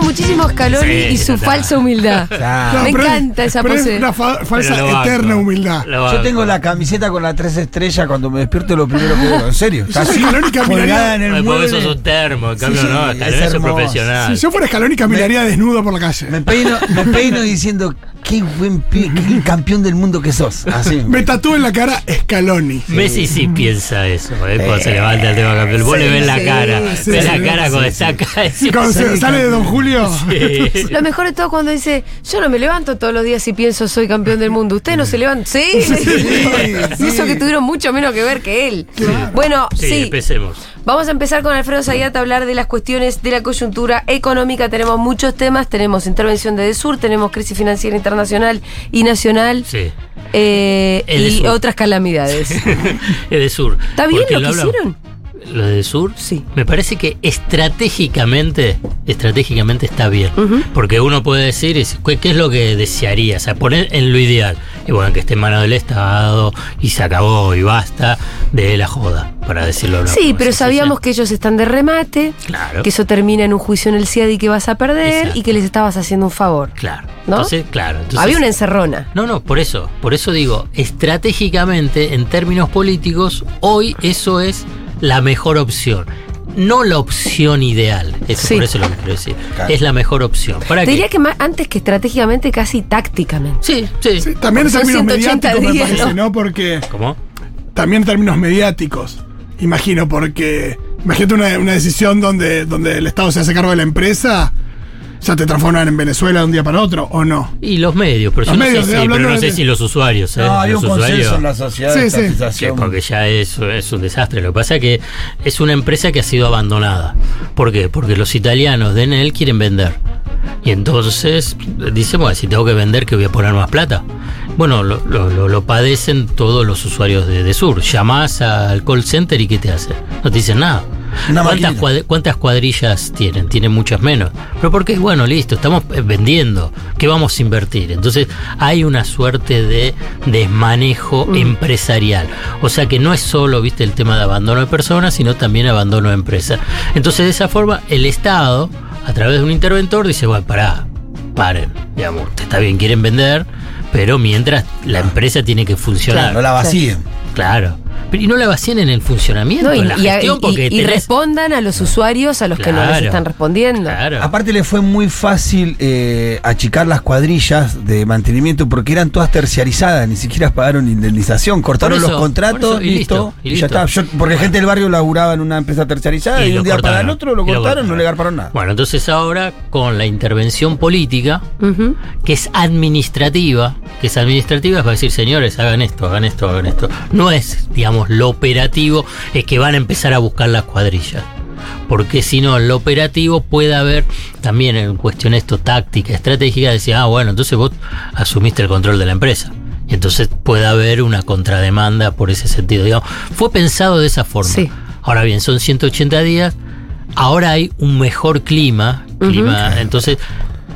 amo muchísimo a Scaloni Sí, y su total. falsa humildad. Claro. Me pero encanta esa pero pose. Es una fa- falsa banco. eterna humildad. Yo tengo la camiseta con las tres estrellas cuando me despierto lo primero que veo. En serio. Está Yo así, soy Scaloni, caminaría- colgada en el porque eso es mueble. un termo, en cambio sí, no, es es profesional. Si yo fuera Scaloni, caminaría desnudo por la calle. Me peino, me peino diciendo, qué buen pi- qué campeón del mundo que sos. Así. Me tatúo en la cara Scaloni. Messi sí piensa eso, ¿eh? cuando se levanta el tema campeón. Vos Sí, le ves la cara, sí, ves sí, la cara sí, cuando sí. está acá. Cuando se- sale de Don Julio. Sí. Lo mejor de todo cuando dice, yo no me levanto todos los días y pienso soy campeón del mundo. Ustedes no se levantan. Sí, y eso que tuvieron mucho menos que ver que él. Bueno, Sí, sí. empecemos. Vamos a empezar con Alfredo Zayat a hablar de las cuestiones de la coyuntura económica. Tenemos muchos temas, tenemos intervención de Desur, tenemos crisis financiera internacional y nacional Sí. eh, y otras calamidades. Es de sur. ¿Está bien Porque lo que hicieron? Lo de sur, Sí. me parece que estratégicamente, estratégicamente está bien. Porque uno puede decir, ¿qué, qué es lo que desearía? O sea, poner en lo ideal. Y bueno, que esté en manos del Estado y se acabó y basta de la joda, para decirlo Sí, pero sabíamos que ellos están de remate, Claro. que eso termina en un juicio en el CIAD y que vas a perder Exacto. y que les estabas haciendo un favor. Claro. ¿No? Entonces, claro. Entonces, Había una encerrona. No, no, por eso, por eso digo, estratégicamente, en términos políticos, hoy eso es la mejor opción. No la opción ideal, eso, Sí. por eso lo que quiero decir. Claro. Es la mejor opción. ¿Para qué? diría que más, antes que estratégicamente, casi tácticamente. Sí, sí. Sí, también en términos 180 mediáticos, me días, parece, ¿no? ¿no? Porque ¿Cómo? también en términos mediáticos, imagino, porque imagínate una, una decisión donde, donde el Estado se hace cargo de la empresa, ya te transforman en Venezuela de un día para otro, ¿o no? Y los medios, pero Los yo no medios, sé, si, pero no de- sé si los usuarios, ¿eh? No, hay los un consenso usuarios- en la sociedad Sí, de sí. Sí, porque ya es, es un desastre. Lo que pasa es que es una empresa que ha sido abandonada. ¿Por qué? Porque los italianos de Enel quieren vender. Y entonces dicen, bueno, si tengo que vender, que voy a poner más plata. Bueno, lo, lo- lo- lo padecen todos los usuarios de, de Sur. Llamás al call center y ¿qué te hace? No te dicen nada. Una ¿Cuántas, cuántas cuadrillas tienen? Tienen muchas menos. Pero porque, bueno, listo, estamos eh, vendiendo. ¿Qué vamos a invertir? Entonces hay una suerte de desmanejo empresarial. O sea que no es solo, viste, el tema de abandono de personas, sino también abandono de empresas. Entonces de esa forma el Estado, a través de un interventor, dice, bueno, pará, paren, digamos, está bien, quieren vender, pero mientras la empresa tiene que funcionar. Claro, no la vacíen. Claro. Pero, y no la vacían en el funcionamiento, No, y, en la y- gestión, y- porque y tenés- respondan a los usuarios a los que no les están respondiendo. Claro. Aparte le fue muy fácil eh, achicar las cuadrillas de mantenimiento porque eran todas terciarizadas, ni siquiera pagaron indemnización, cortaron eso, los contratos, eso, y listo, listo, y y ya listo. está. Yo- porque gente del barrio laburaba en una empresa terciarizada y, lo un día para cortaron. el otro lo Y cortaron, no le garparon nada. Bueno, entonces ahora con la intervención política, que es administrativa, que es administrativa es para decir, señores, hagan esto, hagan esto, hagan esto. No es, digamos, lo operativo, es que van a empezar a buscar las cuadrillas. Porque si no, en lo operativo puede haber también en cuestión esto táctica, estratégica, decir, ah, bueno, entonces vos asumiste el control de la empresa. Y entonces puede haber una contrademanda por ese sentido. Digamos, fue pensado de esa forma. Sí. Ahora bien, son 180 días. Ahora hay un mejor clima. clima entonces,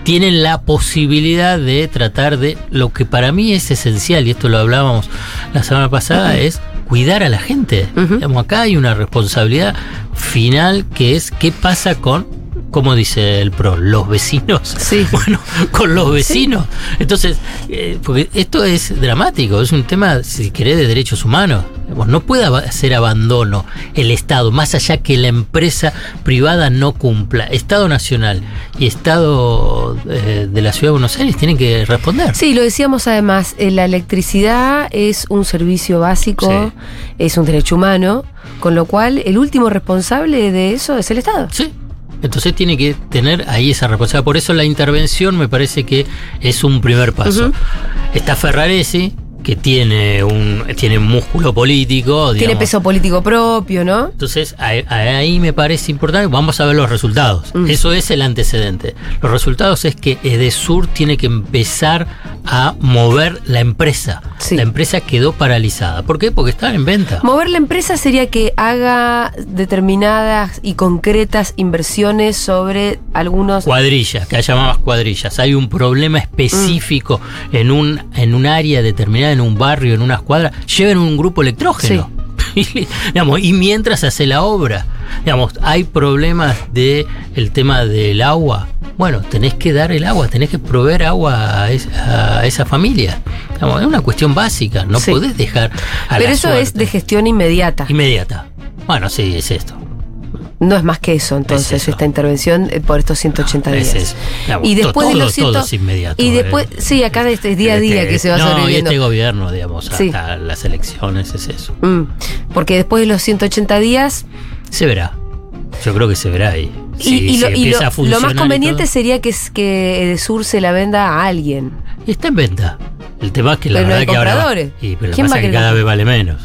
tienen la posibilidad de tratar de lo que para mí es esencial, y esto lo hablábamos la semana pasada, es cuidar a la gente. Digamos, acá hay una responsabilidad final que es qué pasa con, como dice el PRO, los vecinos. Sí. Bueno, con los vecinos. Entonces, eh, porque esto es dramático, es un tema, si querés, de derechos humanos. No puede hacer abandono el Estado, más allá que la empresa privada no cumpla. Estado Nacional y Estado eh, de la Ciudad de Buenos Aires tienen que responder. Sí, lo decíamos además, eh, la electricidad es un servicio básico, es un derecho humano, con lo cual el último responsable de eso es el Estado. Sí. Entonces tiene que tener ahí esa responsabilidad. Por eso la intervención me parece que es un primer paso. Está Ferraresi, que tiene un tiene músculo político. Tiene digamos. peso político propio, ¿no? Entonces ahí, ahí me parece importante, vamos a ver los resultados. Mm. Eso es el antecedente. Los resultados es que Edesur tiene que empezar a mover la empresa. Sí. La empresa quedó paralizada. ¿Por qué? Porque estaba en venta. Mover la empresa sería que haga determinadas y concretas inversiones sobre algunos... Cuadrillas, que haya más cuadrillas. Hay un problema específico en un en un área determinada, en un barrio, en una escuadra. Lleven un grupo electrógeno. Y, digamos, y mientras se hace la obra, digamos, hay problemas de el tema del agua. Bueno, tenés que dar el agua, tenés que proveer agua a, es- a esa familia. Digamos, es una cuestión básica, no Sí. podés dejar a Pero la eso es de gestión inmediata. inmediata. Bueno, sí, es esto. No es más que eso, entonces, Es eso. esta intervención eh, por estos 180 días. Es eso. Digamos, Y después to- de todo- los 100 todo es inmediato, Y eh. después, sí, acá este es día a día Este- que se va no, sobreviviendo. y este gobierno, digamos, Sí. hasta las elecciones es eso. Mm, porque después de los 180 días. Se verá. Yo creo que se verá ahí. Y, Si- y lo, y lo- más conveniente todo. sería que, es- que Edesur se la venda a alguien. Y está en venta. El tema es que la Pero no verdad que ahora. va- y, pero ¿Quién pasa va es que cada vez vale menos.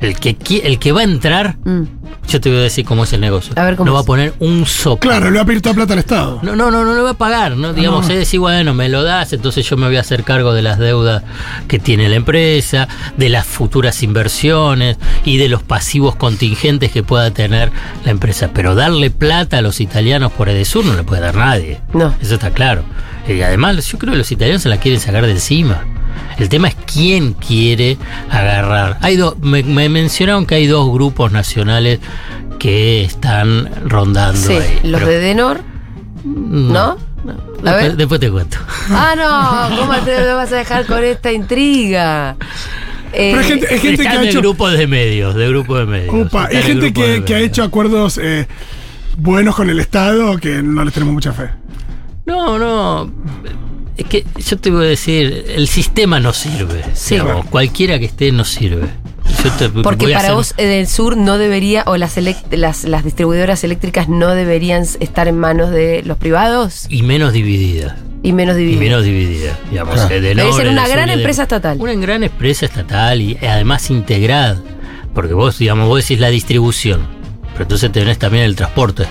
El que, el que va a entrar, Mm. yo te voy a decir cómo es el negocio. A ver, ¿cómo no va a poner un sopa. Claro, le va a pedir toda plata al Estado. No, no, no, no lo va a pagar, ¿no? Digamos, no. es decir, bueno, me lo das, entonces yo me voy a hacer cargo de las deudas que tiene la empresa, de las futuras inversiones y de los pasivos contingentes que pueda tener la empresa. Pero darle plata a los italianos por Edesur no le puede dar nadie. No. Eso está claro. Y además, yo creo que los italianos se la quieren sacar de encima. El tema es quién quiere agarrar. Hay dos, me, me mencionaron que hay dos grupos nacionales que están rondando Sí, ahí. los pero- de Denor, ¿no? A Después, ver. después te cuento. Ah, no, ¿cómo te vas a dejar con esta intriga? Eh, Pero hay gente, hay gente que ha hecho. grupos de medios, de grupos de medios. Upa, Están hay en gente que, que ha hecho acuerdos eh, buenos con el Estado que no les tenemos mucha fe. No, no. Es que yo te voy a decir, el sistema no sirve. Sí. digamos, cualquiera que esté no sirve. Porque para hacer- vos del sur no debería, o las, las, las distribuidoras eléctricas no deberían estar en manos de los privados Y menos dividida. y menos Y divididas. menos dividida. Digamos, Claro. eh, de Debe ser una gran y de- empresa estatal. Una gran empresa estatal y además integrada. Porque vos, digamos, vos decís la distribución. Pero entonces tenés también el transporte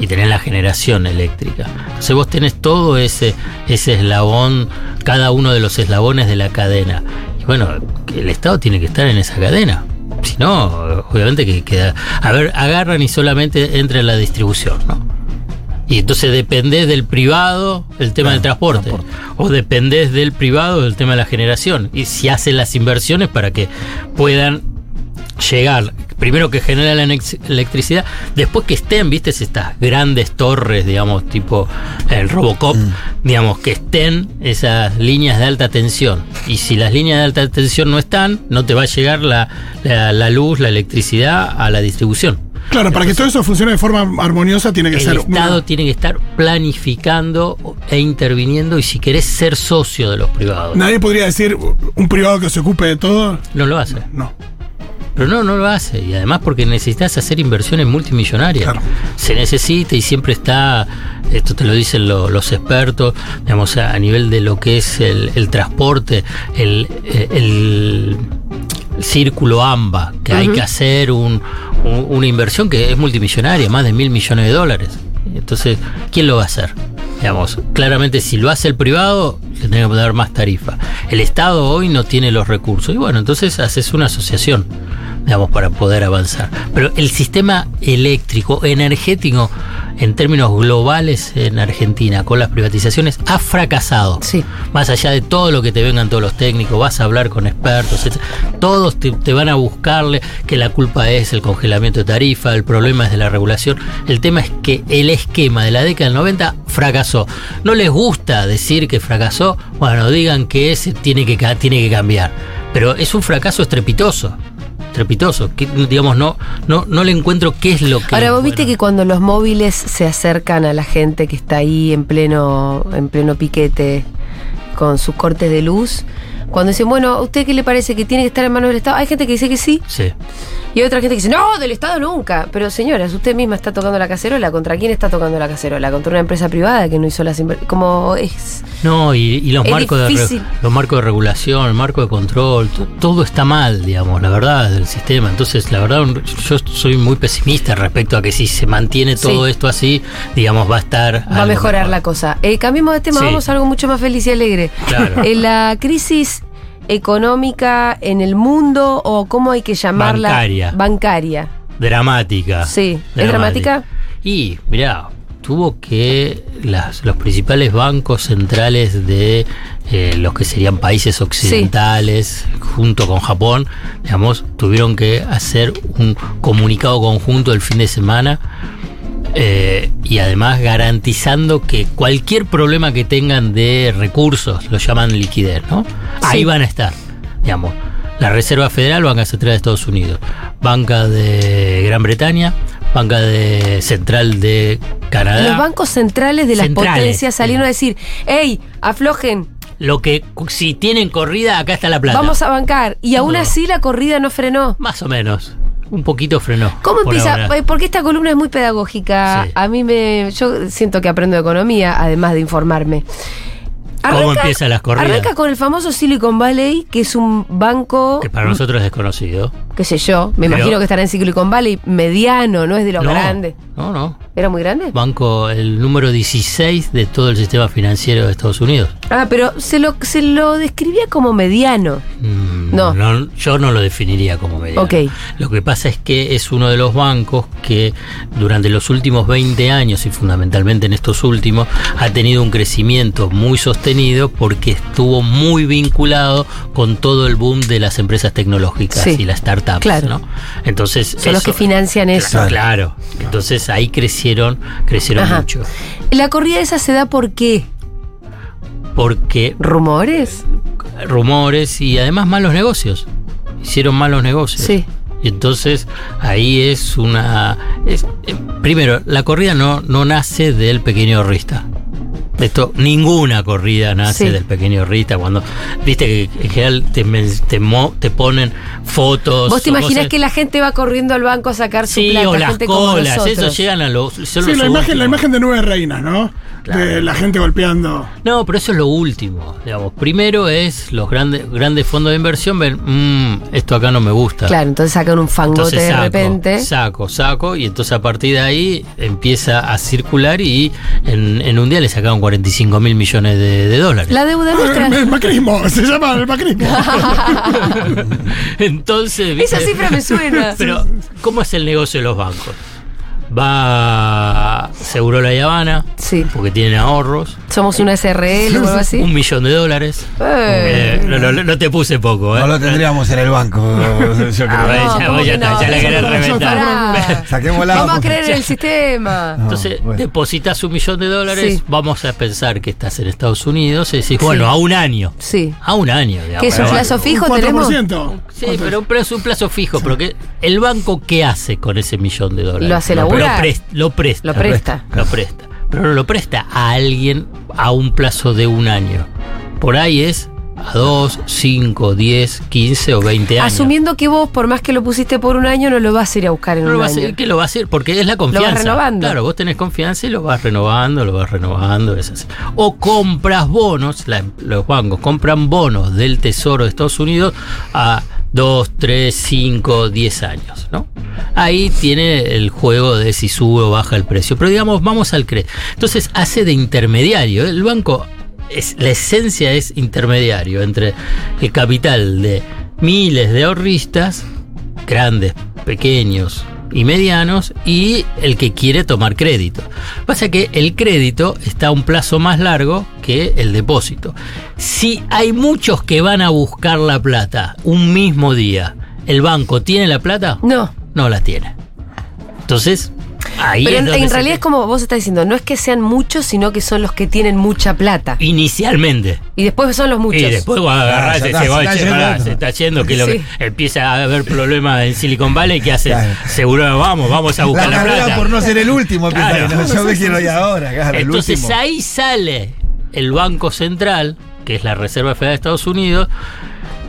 y tenés la generación eléctrica. Entonces vos tenés todo ese, ese eslabón, cada uno de los eslabones de la cadena. Y bueno, el Estado tiene que estar en esa cadena. Si no, obviamente que queda. A ver, agarran y solamente entra en la distribución, ¿no? Y entonces dependés del privado el tema del transporte. O dependés del privado el tema de la generación. Y si hacen las inversiones para que puedan llegar. Primero que genera la electricidad, después que estén, viste, estas grandes torres, digamos, tipo el Robocop, digamos, que estén esas líneas de alta tensión. Y si las líneas de alta tensión no están, no te va a llegar la, la- la luz, la electricidad a la distribución. Claro, para que todo eso funcione de forma armoniosa tiene que El ser Estado una- tiene que estar planificando e interviniendo y si querés ser socio de los privados. Nadie podría decir un privado que se ocupe de todo. No lo hace. No. Pero no, no lo hace. Y además porque necesitas hacer inversiones multimillonarias. Claro. Se necesita y siempre está, esto te lo dicen lo- los expertos, digamos, a, a nivel de lo que es el, el transporte, el, eh, el círculo AMBA, que hay que hacer un- un- una inversión que es multimillonaria, más de mil millones de dólares. Entonces, ¿quién lo va a hacer? Digamos, claramente si lo hace el privado, le tiene que dar más tarifa. El Estado hoy no tiene los recursos. Y bueno, entonces haces una asociación, digamos, para poder avanzar. Pero el sistema eléctrico, energético, en términos globales en Argentina, con las privatizaciones, ha fracasado. Sí. Más allá de todo lo que te vengan todos los técnicos, vas a hablar con expertos, etc. todos te, te van a buscarle que la culpa es el congelamiento de tarifa, el problema es de la regulación. El tema es que el esquema de la década del 90 fracasó. No les gusta decir que fracasó, bueno, digan que ese tiene que, tiene que cambiar. Pero es un fracaso estrepitoso. Estrepitoso. Que, digamos, no, no, no le encuentro qué es lo que. Ahora, vos viste que cuando los móviles se acercan a la gente que está ahí en pleno, en pleno piquete con sus cortes de luz, cuando dicen, bueno, ¿a usted qué le parece que tiene que estar en manos del Estado? Hay gente que dice que sí Sí. y hay otra gente que dice, no, del Estado nunca. Pero señoras, usted misma está tocando la cacerola. ¿Contra quién está tocando la cacerola? ¿Contra una empresa privada que no hizo las inversiones? Como es... No, y, y los marcos de los marcos de regulación, el marco de control, to- todo está mal, digamos, la verdad del sistema. Entonces, la verdad, yo soy muy pesimista respecto a que si se mantiene todo Sí. esto así, digamos, va a estar Va a mejorar mejor. la cosa. Eh, cambiemos de tema, Sí. vamos a algo mucho más feliz y alegre. Claro. Eh, la crisis económica en el mundo o cómo hay que llamarla Bancaria. bancaria. Dramática. Sí. ¿Es dramática? Y, mirá, tuvo que las- los principales bancos centrales de eh, los que serían países occidentales, junto con Japón, digamos, tuvieron que hacer un comunicado conjunto el fin de semana eh, y además garantizando que cualquier problema que tengan de recursos, lo llaman liquidez, ¿no? Ahí van a estar, digamos. La Reserva Federal, Banca Central de Estados Unidos, Banca de Gran Bretaña, Banca de Central de Canadá. Los bancos centrales de las Centrales. potencias salieron a decir, hey, aflojen, Lo que si tienen corrida, acá está la plata. vamos a bancar. Y aún No. así la corrida no frenó. Más o menos. Un poquito frenó. ¿Cómo por empieza? ahora. Porque esta columna es muy pedagógica. Sí. A mí me. Yo siento que aprendo economía, además de informarme. ¿Cómo empiezan las corridas? Arranca con el famoso Silicon Valley, que es un banco, Que para nosotros es desconocido. Qué sé yo, me Pero- imagino que estará en Silicon Valley, mediano, no es de los grandes. No, no. ¿Era muy grande? Banco, el número 16 de todo el sistema financiero de Estados Unidos. Ah, pero se lo, se lo describía como mediano. Mm, No. Yo no lo definiría como mediano. Ok. Lo que pasa es que es uno de los bancos que durante los últimos 20 años y fundamentalmente en estos últimos ha tenido un crecimiento muy sostenido porque estuvo muy vinculado con todo el boom de las empresas tecnológicas Sí. y las startups. Claro. ¿no? Entonces, Son los eso- que financian eso. Claro, claro. Entonces ahí crecieron, crecieron Ajá. mucho. La corrida esa se da por qué? Porque ¿Rumores? rumores y además malos negocios. Hicieron malos negocios. Sí. Y entonces ahí es una... es- eh, primero, la corrida no, no nace del pequeño ahorrista. Esto, ninguna corrida nace Sí. del pequeño ahorrista. Cuando, viste que en general te, te, mo- te ponen fotos. ¿Vos te imaginas cosas- que la gente va corriendo al banco a sacar su Sí, plata? o las gente como colas, eso llegan a los... Sí, los la imagen, la imagen de nueve reinas, ¿no? De la gente golpeando. No, pero eso es lo último. Digamos. Primero es los grandes, grandes fondos de inversión ven, "Mm, esto acá no me gusta. Claro, entonces sacan un fangote Entonces de saco, repente. saco, saco, y entonces a partir de ahí empieza a circular y en, en un día le sacaron 45 mil millones de, de dólares. La deuda nuestra. El macrismo, se llama el macrismo. entonces, Esa cifra me suena. Pero, ¿cómo es el negocio de los bancos? Va Seguro La Habana, Sí. porque tienen ahorros, Somos una SRL o algo así. un millón de dólares. Eh. Eh, no, no- no te puse poco, ¿eh? No lo tendríamos en el banco, yo Ah, creo. bueno, ya, ¿cómo vos ya que la querés reventar. Pará. Saquémosla. Vamos a creer en el sistema. No, Entonces, bueno. depositas un millón de dólares, Sí. vamos a pensar que estás en Estados Unidos y decís, Sí. bueno, a un año. Sí. A un año, digamos. ¿Qué es un plazo fijo? 4%. tenemos? Sí, pero, pero es un plazo fijo, porque el banco, ¿qué hace con ese millón de dólares? ¿Lo hace Lo laburar? pres- Lo presta. Lo presta. Lo presta. Pero no lo presta a alguien a un plazo de un año. Por ahí es a 2, 5, 10, 15 o 20 años. Asumiendo que vos, por más que lo pusiste por un año, no lo vas a ir a buscar en No un lo va a año. hacer, ¿Qué lo va a hacer? Porque es la confianza. renovando. Claro, vos tenés confianza y lo vas renovando, lo vas renovando. Es así. O compras bonos, la- los bancos compran bonos del Tesoro de Estados Unidos a 2, 3, 5, 10 años. ¿no? Ahí tiene el juego de si sube o baja el precio. Pero digamos, vamos al crédito. Entonces hace de intermediario. El banco, es, la esencia es intermediario entre el capital de miles de ahorristas grandes, pequeños y medianos y el que quiere tomar crédito. Pasa que el crédito está a un plazo más largo que el depósito. Si hay muchos que van a buscar la plata un mismo día, ¿el banco tiene la plata? No. No la tiene. Entonces, ahí Pero en, se- realidad es como vos estás diciendo, no es que sean muchos, sino que son los que tienen mucha plata. Inicialmente. Y después son los muchos. Y después va a agarrar Ah, ya ese está, se va, se yendo pará, otro. se está yendo, que lo Sí. que empieza a haber problemas en Silicon Valley, ¿qué hace? Claro. Seguro vamos, vamos a La buscar la, carrera plata. por no ser el último, Claro. que no, yo me quiero ir ahora, claro, el Entonces último. ahí sale el Banco Central, que es la Reserva Federal de Estados Unidos,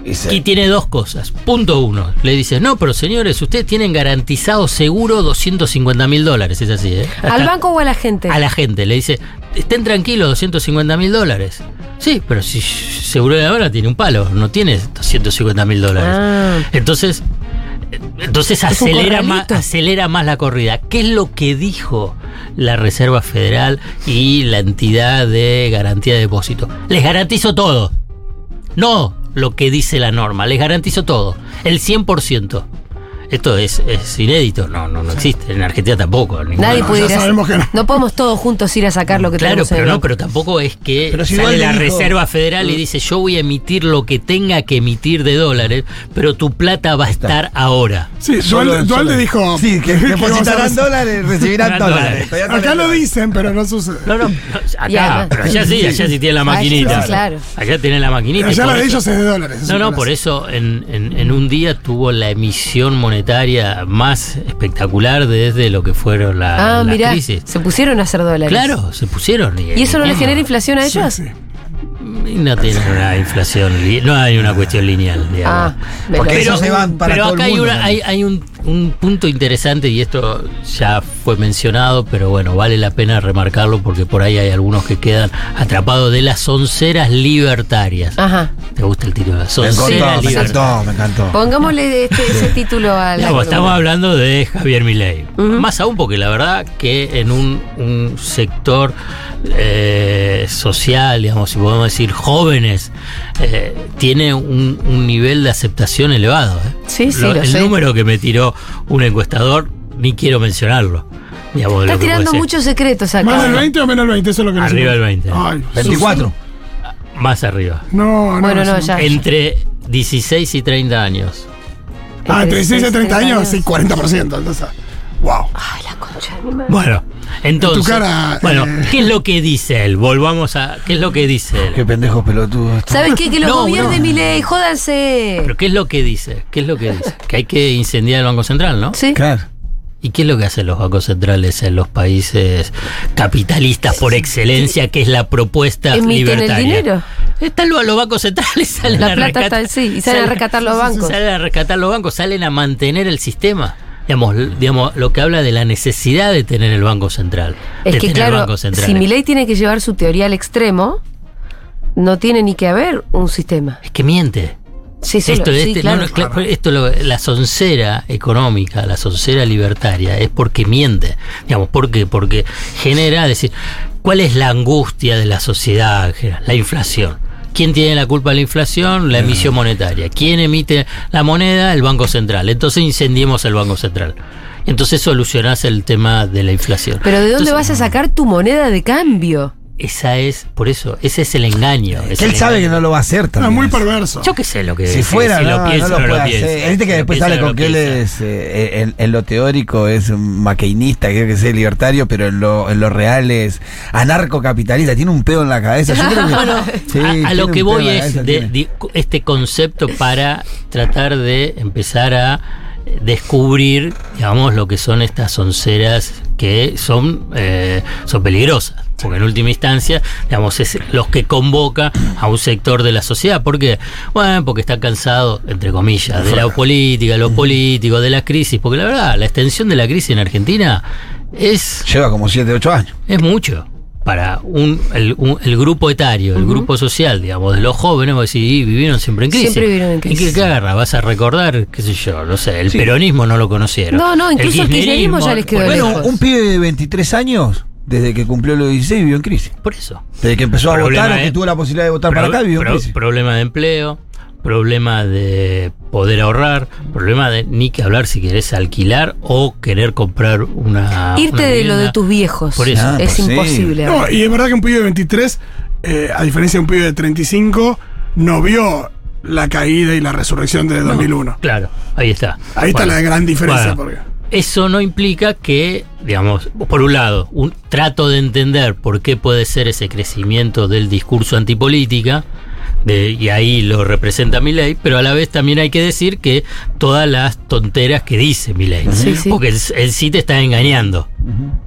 Y tiene dos cosas. Punto uno, le dices, no, pero señores, ustedes tienen garantizado seguro 250 mil dólares, es así, ¿eh? ¿Al banco o a la gente? A la gente, le dice, estén tranquilos, 250 mil dólares. Sí, pero si seguro de ahora tiene un palo, no tiene 250 mil dólares. Ah. Entonces, entonces acelera más, acelera más la corrida. ¿Qué es lo que dijo la Reserva Federal y la entidad de garantía de depósito? Les garantizo todo. No lo que dice la norma, les garantizo todo. El 100%. Esto es, es inédito, no, no, no existe. En Argentina tampoco. Nadie No, puede ir a sabemos que no. podemos todos juntos ir a sacar lo que Claro, tenemos en pero el no, pero tampoco es que Pero si sale la dijo- Reserva Federal y dice yo voy a emitir lo que tenga que emitir de dólares, pero tu plata va a estar ahora. Sí, Solo- Dualde, Dualde dijo. Sí, que a depositarán dólares, recibirán dólares. dólares. No Acá lo dicen, pero no sucede. No, no, no, acá, pero allá sí, allá sí tienen la maquinita. claro. Allá tienen la maquinita. y Allá por la de eso- ellos es de dólares. No, no, por eso en, en- en un día tuvo la emisión monetaria más espectacular desde lo que fueron la, Ah, las mirá, crisis. se pusieron a hacer dólares. Claro, se pusieron. ¿Y eso no le genera inflación a Sí, ellos? sí. Y No tiene una inflación, no hay una cuestión lineal, digamos. Ah, Porque ellos se van para pero todo el acá hay, mundo, una- ¿no? hay, hay un, un punto interesante y esto ya fue mencionado, pero bueno, vale la pena remarcarlo porque por ahí hay algunos que quedan atrapados de las onceras libertarias. Ajá. ¿Te gusta el título? Me Onceras encantó, me libertarias. encantó, me encantó. Pongámosle este- ese título al. Digamos, estamos hablando de Javier Milei. Más aún porque la verdad que en un, un sector eh, social, digamos, si podemos decir jóvenes, eh, tiene un, un nivel de aceptación elevado. ¿eh? Sí, sí, lo el sé. número que me tiró un encuestador, ni quiero mencionarlo. Digamos, Estás lo tirando muchos secretos acá. ¿Más del 20 o menos del 20? Eso es lo que Arriba del importa. 20. Ay, 24. Más arriba. No, no. Bueno, no, ya. Entre 16 y 30 años. Ah, entre 16 y 30 años, sí, sí. 40%. Entonces, wow. Ay, la concha de mi madre. Bueno, entonces. cara, bueno, eh. ¿qué es lo que dice él? Volvamos a. ¿Qué es lo que dice él? Qué pendejos pelotudos. estos. ¿Sabes qué? Que los No, gobierne no. mi ley, jódanse. Pero ¿qué es lo que dice? ¿Qué es lo que dice? Que hay que incendiar el Banco Central, ¿no? Sí. Claro. ¿Y qué es lo que hacen los bancos centrales en los países capitalistas por excelencia, que es la propuesta Emiten el libertaria? dinero. Están los, los bancos centrales, salen La a plata rescatar. está- sí, y salen a rescatar los bancos. Salen a rescatar los bancos, salen a mantener el sistema. Digamos, digamos, lo que habla de la necesidad de tener el Banco Central. Es que claro, si mi ley tiene que llevar su teoría al extremo, no tiene ni que haber un sistema. Es que miente. Sí, Esto, sí, este- claro. no, no, claro, esto lo- la soncera económica, la soncera libertaria, es porque miente. Digamos, ¿por qué? Porque genera, es decir, ¿cuál es la angustia de la sociedad? La inflación. ¿Quién tiene la culpa de la inflación? La emisión monetaria. ¿Quién emite la moneda? El Banco Central. Entonces incendiemos el Banco Central. Entonces solucionás el tema de la inflación. Pero ¿de dónde Entonces, vas a sacar tu moneda de cambio? Esa es, por eso, ese es el engaño. es Que él el sabe que no lo va a hacer también. muy perverso. Yo qué sé lo que Si fuera, si no, lo piensa, no lo no puede lo piensa. Viste que Si después sale no con que él es, eh, en, en lo teórico es un maquinista, creo que sea libertario, pero en lo, en lo real es anarcocapitalista. Tiene un pedo en la cabeza. Yo creo que, Sí, a, lo que voy es cabeza, de, tiene. de este concepto para tratar de empezar a descubrir, digamos, lo que son estas onceras que son, eh, son peligrosas. Porque en última instancia, digamos, es los que convoca a un sector de la sociedad. ¿Por qué? Bueno, porque está cansado, entre comillas, de la política, de los políticos, de la crisis. Porque la verdad, la extensión de la crisis en Argentina es Lleva como 7, 8 años. es mucho. Para un, el, un- el grupo etario, el grupo social, digamos, de los jóvenes, vos decís, "Y vivieron siempre en crisis. Siempre vivieron en ¿Y crisis. qué, qué agarra? ¿Vas a recordar, qué sé yo, no sé, el Sí. peronismo no lo conocieron? No, no, incluso el kirchnerismo ya les quedó lejos. Bueno, un pibe de 23 años, desde que cumplió los 16, vivió en crisis. por eso. Desde que empezó a Problema votar o que tuvo la posibilidad de votar para acá, vivió en pro- crisis. problema de empleo, problema de poder ahorrar, problema de ni que hablar si querés alquilar o querer comprar una. Irte una de lo de tus viejos. Por eso. Ah, es pues sí. imposible. No, y es verdad que un pibe de 23, eh, a diferencia de un pibe de 35, no vio la caída y la resurrección de 2001. Claro, ahí está. Ahí está la gran diferencia. bueno, porque Eso no implica que, digamos, por un lado, un trato de entender por qué puede ser ese crecimiento del discurso antipolítica, de, y ahí lo representa mi ley, pero a la vez también hay que decir que todas las tonteras que dice mi ley, Sí, sí. porque él, él sí te está engañando.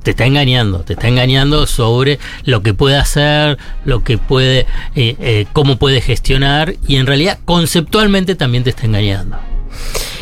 Te está engañando, te está engañando sobre lo que puede hacer, lo que puede, eh, eh, cómo puede gestionar, y en realidad conceptualmente también te está engañando.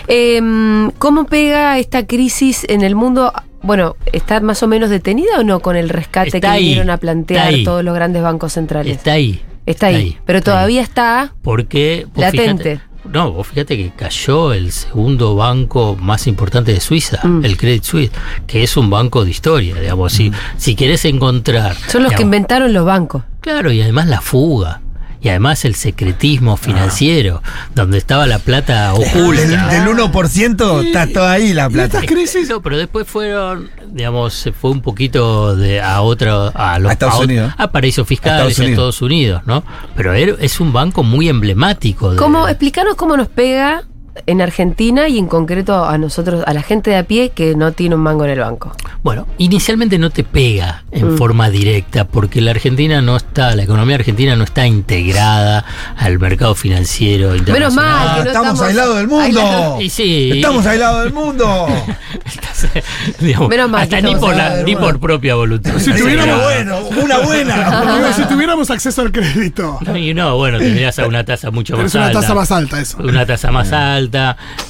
Em, ¿Cómo pega esta crisis en el mundo? Bueno, ¿está más o menos detenida o no con el rescate Está que ahí, vinieron a plantear todos los grandes bancos centrales? Está ahí. Está ahí, pero está todavía está Porque. Latente. fíjate- no, vos fíjate que cayó el segundo banco más importante de Suiza, Mm. el Credit Suisse, que es un banco de historia, digamos. Si, si querés encontrar. Son los que inventaron los bancos. Claro, y además la fuga. Y además el secretismo financiero, donde estaba la plata oculta. Del, del 1% está toda ahí la plata. Crisis. No, pero después fueron, digamos, se fue un poquito de a otro, a los A Estados Unidos. a paraísos fiscales A Estados en Unidos. Estados Unidos, ¿no? Pero es un banco muy emblemático. De, ¿Cómo, explícanos cómo nos pega en Argentina y en concreto a nosotros, a la gente de a pie que no tiene un mango en el banco. Bueno, inicialmente no te pega en Mm. forma directa porque la Argentina no está, la economía argentina no está integrada al mercado financiero Menos internacional. mal que no estamos, estamos aislados del mundo. Y sí. Estamos aislados del mundo. Digamos, Menos mal hasta ni por, la- ni por propia voluntad. Si Pero tuviéramos- bueno, una buena. Porque si tuviéramos acceso al crédito, No, y no, bueno, tendrías a una tasa mucho más tenés una alta. tasa más alta eso. Una tasa más alta,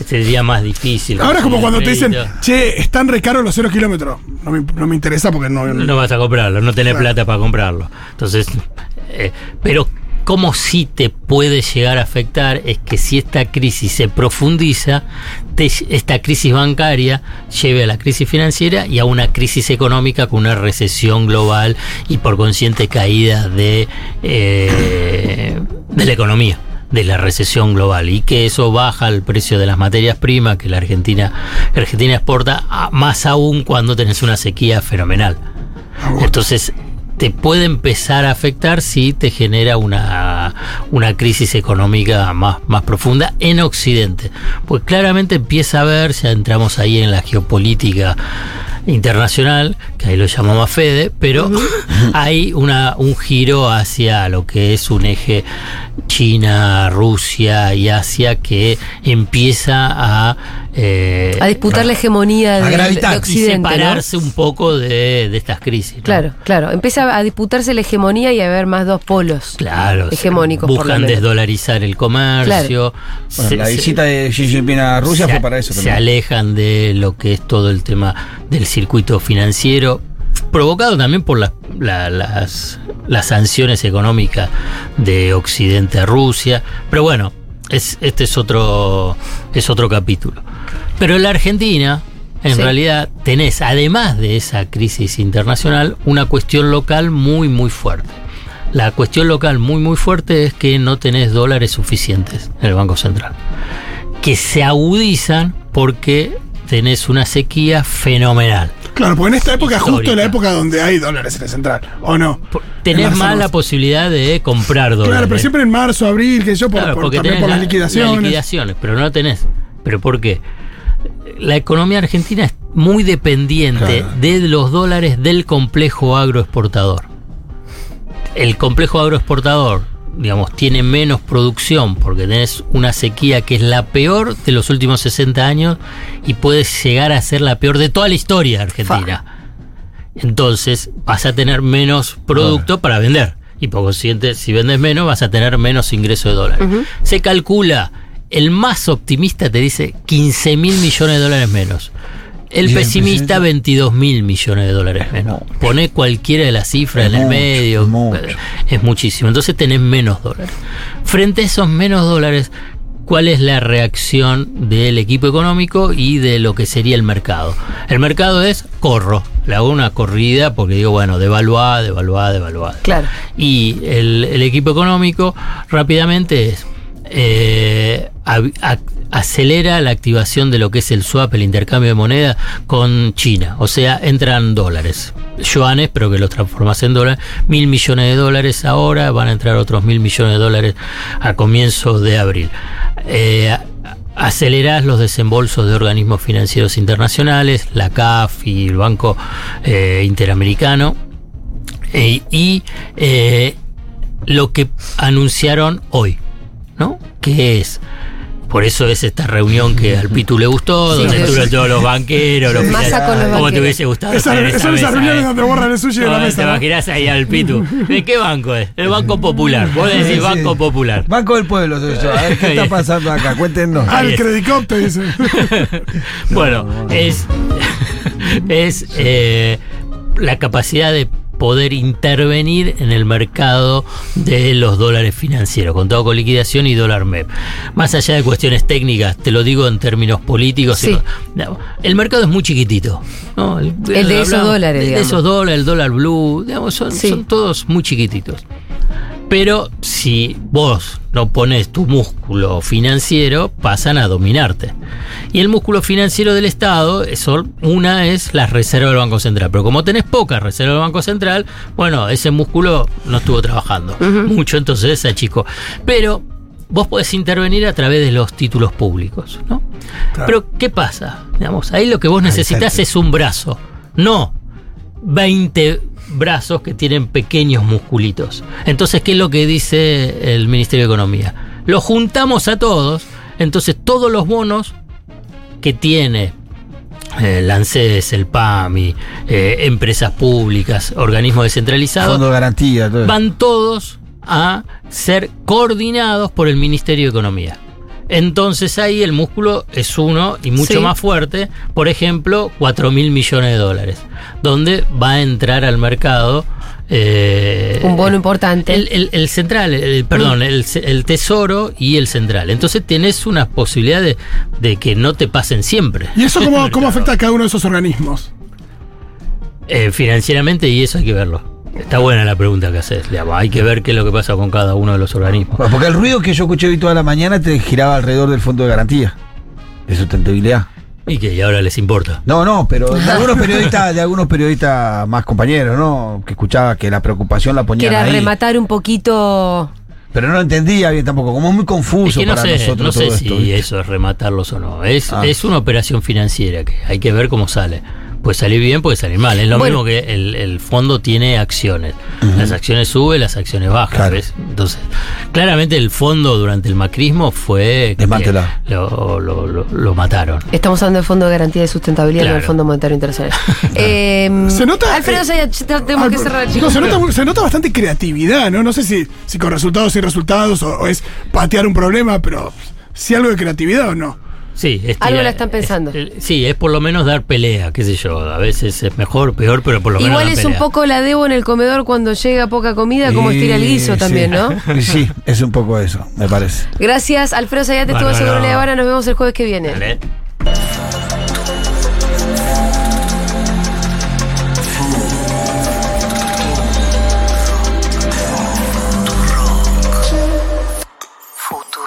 sería más difícil. Ahora es como cuando te dicen, che, están re caros los cero kilómetros. No me, no me interesa porque no. no vas a comprarlo, no tenés Claro. plata para comprarlo. Entonces, eh, pero cómo sí te puede llegar a afectar es que si esta crisis se profundiza, te- esta crisis bancaria lleve a la crisis financiera y a una crisis económica con una recesión global y por consciente caída de, eh, de la economía de la recesión global y que eso baja el precio de las materias primas que la Argentina Argentina exporta más aún cuando tenés una sequía fenomenal. Entonces, te puede empezar a afectar si te genera una, una crisis económica más, más profunda en Occidente. Pues claramente empieza a ver, ya entramos ahí en la geopolítica internacional, que ahí lo llamamos FEDE, pero hay una, un giro hacia lo que es un eje China, Rusia y Asia que empieza a... eh, A disputar la hegemonía gravitar. de Y y Occidente. ¿no? separarse un poco de, de estas crisis. ¿no? Claro, claro. Empieza a disputarse la hegemonía y a haber más dos polos Claro, hegemónicos. buscan desdolarizar el comercio. Bueno, se- la se- visita de Xi Jinping a Rusia se- fue para eso Se también. alejan de lo que es todo el tema del circuito financiero, provocado también por las, la- las, las sanciones económicas de Occidente a Rusia. Pero bueno, es, este es otro, es otro capítulo. Pero en la Argentina, en Sí. realidad, tenés, además de esa crisis internacional, una cuestión local muy, muy fuerte. La cuestión local muy, muy fuerte es que no tenés dólares suficientes en el Banco Central que se agudizan porque tenés una sequía fenomenal. Claro, porque en esta época, justo en la época donde hay dólares en el central, ¿o no? Por- Tenés más la posibilidad de comprar dólares. Claro, pero siempre en marzo, abril, que yo, por, Claro, por- porque también por las la- liquidaciones. las liquidaciones, pero no tenés. ¿Pero por qué? La economía argentina es muy dependiente Claro. de los dólares del complejo agroexportador. El complejo agroexportador, digamos, tiene menos producción porque tenés una sequía que es la peor de los últimos 60 años y puede llegar a ser la peor de toda la historia Argentina. Entonces vas a tener menos producto para vender. Y por consiguiente, si vendes menos, vas a tener menos ingreso de dólares. Se calcula, el más optimista te dice 15 mil millones de dólares menos. El pesimista, pesimista- 22 mil millones de dólares menos. Pone cualquiera de las cifras Es en el medio. mucho. Es muchísimo. Entonces tenés menos dólares. Frente a esos menos dólares, ¿cuál es la reacción del equipo económico y de lo que sería el mercado? El mercado es corro. Le hago una corrida porque digo, bueno, devaluada, devaluada, devaluada. Claro. Y el, el equipo económico rápidamente es, eh, acelera la activación de lo que es el swap, el intercambio de moneda con China. O sea, entran dólares, yuanes, pero que los transformas en dólares. Mil millones de dólares ahora, van a entrar otros mil millones de dólares a comienzos de abril. Eh, acelerás los desembolsos de organismos financieros internacionales, la CAF y el Banco eh, Interamericano. Eh, y eh, lo que anunciaron hoy, ¿no? Que es, por eso es esta reunión que al Pitu le gustó, Sí, donde estuvieron todos los banqueros, los Masa financieros. con los ¿Cómo te hubiese gustado? Esa- estar en esa son esas mesa, reuniones eh? donde borran el sushi de la No, mesa. Te ¿no? imaginás ahí al Pitu. ¿De qué banco es? El Banco Popular. Vos decís Sí, Banco sí. Popular. Banco del Pueblo soy yo. A ver qué está pasando acá. Cuéntenos. Ah, el. Credicop te dice. Bueno, es, es eh, la capacidad de poder intervenir en el mercado de los dólares financieros, contado con liquidación y dólar MEP. Más allá de cuestiones técnicas, te lo digo en términos políticos, Sí. el mercado es muy chiquitito. ¿no? El de esos dólares, de digamos. esos dólares, el dólar blue, digamos, son, Sí. son todos muy chiquititos. Pero si vos no pones tu músculo financiero, pasan a dominarte. Y el músculo financiero del Estado, eso, una es la reserva del Banco Central. Pero como tenés poca reserva del Banco Central, bueno, ese músculo no estuvo trabajando mucho, entonces se achicó. Pero vos podés intervenir a través de los títulos públicos, ¿no? Claro. Pero, ¿qué pasa? Digamos, ahí lo que vos necesitas es un brazo, no 20 brazos que tienen pequeños musculitos. Entonces, ¿qué es lo que dice el Ministerio de Economía? Los juntamos a todos, entonces todos los bonos que tiene eh, el ANSES, el PAMI, eh, empresas públicas, organismos descentralizados, Fondo de garantía, todo eso. van todos a ser coordinados por el Ministerio de Economía. Entonces ahí el músculo es uno y mucho Sí. más fuerte, por ejemplo, 4 mil millones de dólares, donde va a entrar al mercado eh, Un bono importante. el, el- el central, el- perdón, el, ce- el tesoro y el central. Entonces tenés una posibilidad de, de que no te pasen siempre. ¿Y eso cómo, cómo afecta a cada uno de esos organismos? Eh, financieramente y eso hay que verlo. Está buena la pregunta que haces. Hay que ver qué es lo que pasa con cada uno de los organismos. Bueno, porque el ruido que yo escuché hoy toda la mañana te giraba alrededor del fondo de garantía. De sustentabilidad. Y que y ahora les importa. No, no, pero de algunos periodistas, de algunos periodistas más compañeros, ¿no? Que escuchaba que la preocupación la que ponían era ahí. rematar un poquito. Pero no lo entendía bien tampoco, como es muy Es confuso que no para sé, nosotros no sé todo si eso es rematarlos o no. Es, Ah. es una operación financiera que hay que ver cómo sale. Puede salir bien, puede salir mal. Es lo Bueno. mismo que el, el fondo tiene acciones. Las acciones suben, las acciones bajan. Claro. ¿ves? Entonces, claramente el fondo durante el macrismo fue. que Desmantelado. Lo, lo- lo- lo mataron. Estamos hablando del Fondo de Garantía de Sustentabilidad, no del Claro. Fondo Monetario Internacional. Eh, Se nota, Alfredo eh, tenemos que cerrar, no, chicos. se, nota, se nota bastante creatividad, ¿no? No sé si, si con resultados sin resultados o, o es patear un problema, pero si algo de creatividad o no. Sí, es Algo la están pensando. es- el- sí, es por lo menos dar pelea, qué sé yo. A veces es mejor, peor, pero por lo menos. Igual es un poco la debo en el comedor cuando llega poca comida, como estira el guiso sí. también, ¿no? Sí, es un poco eso, me parece. Gracias, Alfredo Zayat, estuvo seguro La nos vemos el jueves que viene. Dale.